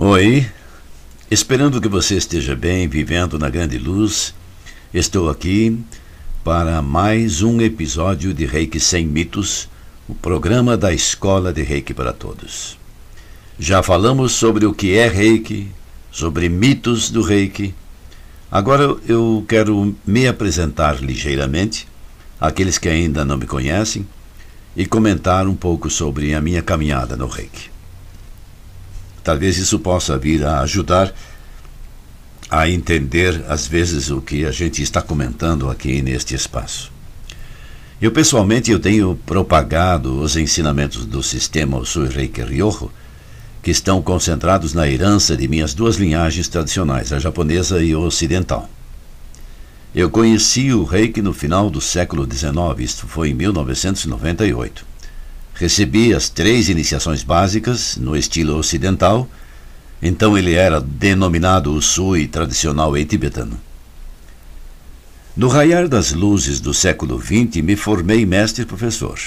Oi, esperando que você esteja bem, vivendo na grande luz, estou aqui para mais um episódio de Reiki Sem Mitos, o programa da Escola de Reiki para Todos. Já falamos sobre o que é Reiki, sobre mitos do Reiki. Agora eu quero me apresentar ligeiramente àqueles que ainda não me conhecem e comentar um pouco sobre a minha caminhada no Reiki. Talvez isso possa vir a ajudar a entender, às vezes, o que a gente está comentando aqui neste espaço. Eu, pessoalmente, eu tenho propagado os ensinamentos do sistema Usui Reiki Ryoho, que estão concentrados na herança de minhas duas linhagens tradicionais, a japonesa e a ocidental. Eu conheci o Reiki no final do século XIX, isto foi em 1998. Recebi as três iniciações básicas no estilo ocidental, então ele era denominado o Sui tradicional em tibetano. No raiar das luzes do século XX, me formei mestre professor.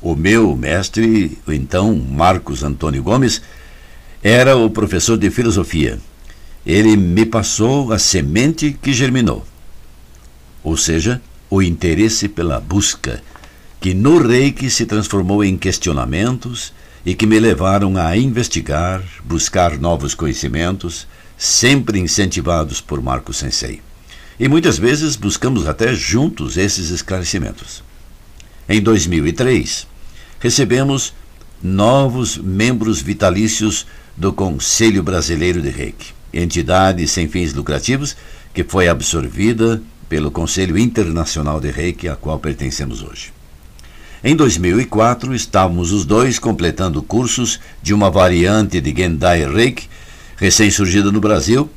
O meu mestre, então Marcos Antônio Gomes, era o professor de filosofia. Ele me passou a semente que germinou, ou seja, o interesse pela busca que no reiki se transformou em questionamentos e que me levaram a investigar, buscar novos conhecimentos, sempre incentivados por Marco Sensei. E muitas vezes buscamos até juntos esses esclarecimentos. Em 2003, recebemos novos membros vitalícios do Conselho Brasileiro de Reiki, entidade sem fins lucrativos que foi absorvida pelo Conselho Internacional de Reiki, a qual pertencemos hoje. Em 2004, estávamos os dois completando cursos de uma variante de Gendai Reiki, recém-surgida no Brasil,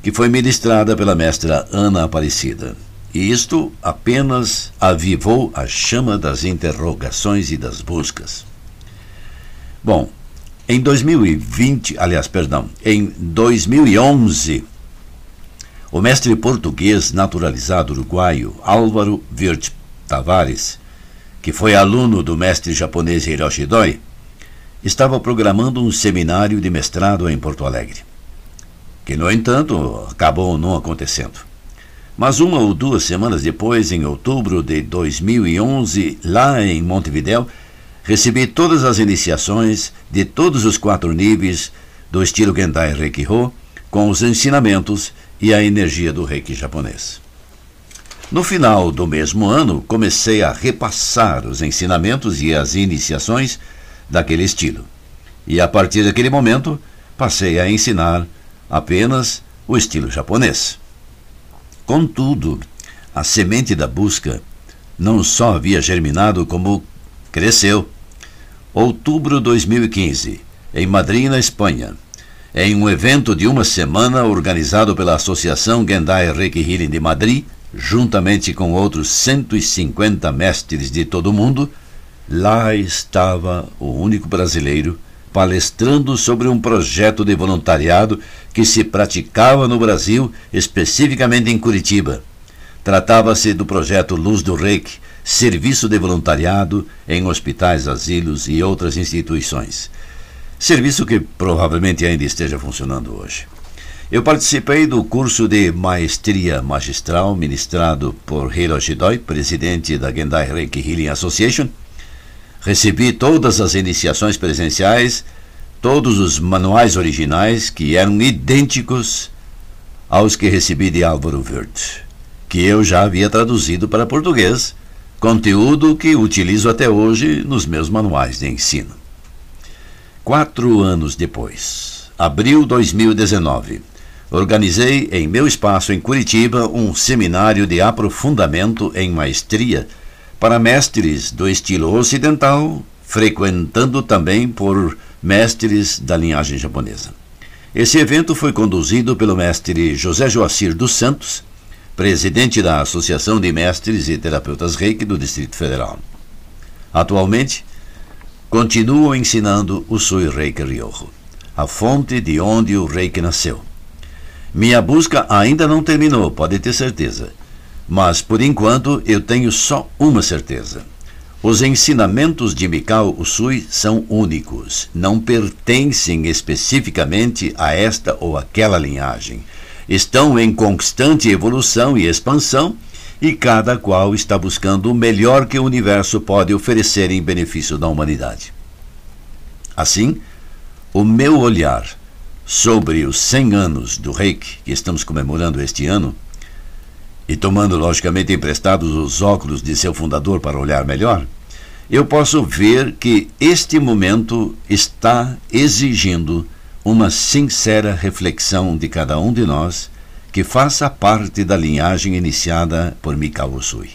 que foi ministrada pela mestra Ana Aparecida. E isto apenas avivou a chama das interrogações e das buscas. Bom, em 2020, aliás, perdão, em 2011, o mestre português naturalizado uruguaio Álvaro Virt Tavares que foi aluno do mestre japonês Hiroshi Doi, estava programando um seminário de mestrado em Porto Alegre, que, no entanto, acabou não acontecendo. Mas uma ou duas semanas depois, em outubro de 2011, lá em Montevidéu, recebi todas as iniciações de todos os quatro níveis do estilo Gendai Reiki-Ho, com os ensinamentos e a energia do Reiki japonês. No final do mesmo ano, comecei a repassar os ensinamentos e as iniciações daquele estilo. E a partir daquele momento, passei a ensinar apenas o estilo japonês. Contudo, a semente da busca não só havia germinado, como cresceu. Outubro de 2015, em Madrid, na Espanha, em um evento de uma semana organizado pela Associação Gendai Reiki Healing de Madrid, juntamente com outros 150 mestres de todo o mundo, lá estava o único brasileiro palestrando sobre um projeto de voluntariado que se praticava no Brasil, especificamente em Curitiba. Tratava-se do projeto Luz do Reiki, serviço de voluntariado em hospitais, asilos e outras instituições. Serviço que provavelmente ainda esteja funcionando hoje. Eu participei do curso de Maestria Magistral ministrado por Hiroshi Doi, presidente da Gendai Reiki Healing Association. Recebi todas as iniciações presenciais, todos os manuais originais que eram idênticos aos que recebi de Álvaro Wirth, que eu já havia traduzido para português, conteúdo que utilizo até hoje nos meus manuais de ensino. Quatro anos depois, abril 2019, organizei em meu espaço em Curitiba um seminário de aprofundamento em maestria para mestres do estilo ocidental, frequentando também por mestres da linhagem japonesa. Esse evento foi conduzido pelo mestre José Joacir dos Santos, presidente da Associação de Mestres e Terapeutas Reiki do Distrito Federal. Atualmente, continuo ensinando o Sui Reiki Ryoho, a fonte de onde o Reiki nasceu. Minha busca ainda não terminou, pode ter certeza. Mas, por enquanto, eu tenho só uma certeza. Os ensinamentos de Mikao Usui são únicos, não pertencem especificamente a esta ou aquela linhagem. Estão em constante evolução e expansão e cada qual está buscando o melhor que o universo pode oferecer em benefício da humanidade. Assim, o meu olhar sobre os 100 anos do Reiki que estamos comemorando este ano e tomando logicamente emprestados os óculos de seu fundador para olhar melhor, eu posso ver que este momento está exigindo uma sincera reflexão de cada um de nós que faça parte da linhagem iniciada por Mikao Usui.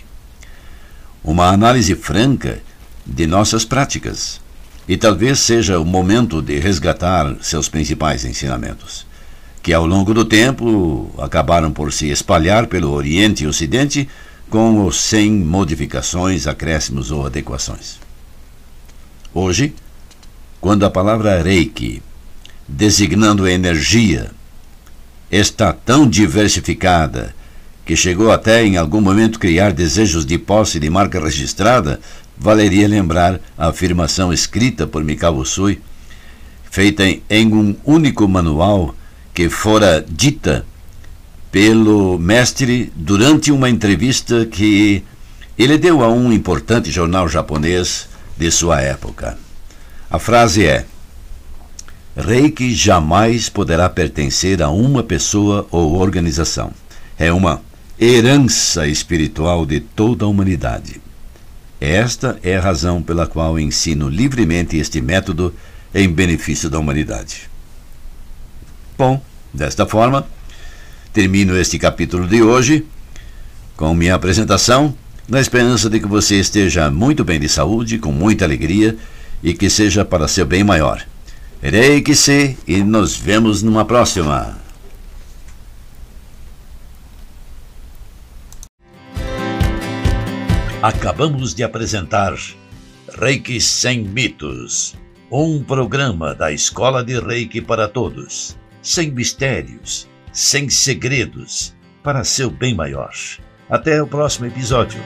Uma análise franca de nossas práticas, e talvez seja o momento de resgatar seus principais ensinamentos que ao longo do tempo acabaram por se espalhar pelo Oriente e Ocidente com ou sem modificações, acréscimos ou adequações. Hoje, quando a palavra Reiki, designando energia, está tão diversificada que chegou até em algum momento criar desejos de posse de marca registrada, valeria lembrar a afirmação escrita por Mikao Usui, feita em um único manual que fora dita pelo mestre durante uma entrevista que ele deu a um importante jornal japonês de sua época. A frase é: Reiki jamais poderá pertencer a uma pessoa ou organização. É uma herança espiritual de toda a humanidade. Esta é a razão pela qual ensino livremente este método em benefício da humanidade. Bom, desta forma, termino este capítulo de hoje com minha apresentação, na esperança de que você esteja muito bem de saúde, com muita alegria e que seja para seu bem maior. Erei que se e nos vemos numa próxima. Acabamos de apresentar Reiki Sem Mitos, um programa da Escola de Reiki para Todos sem mistérios, sem segredos, para seu bem maior. Até o próximo episódio.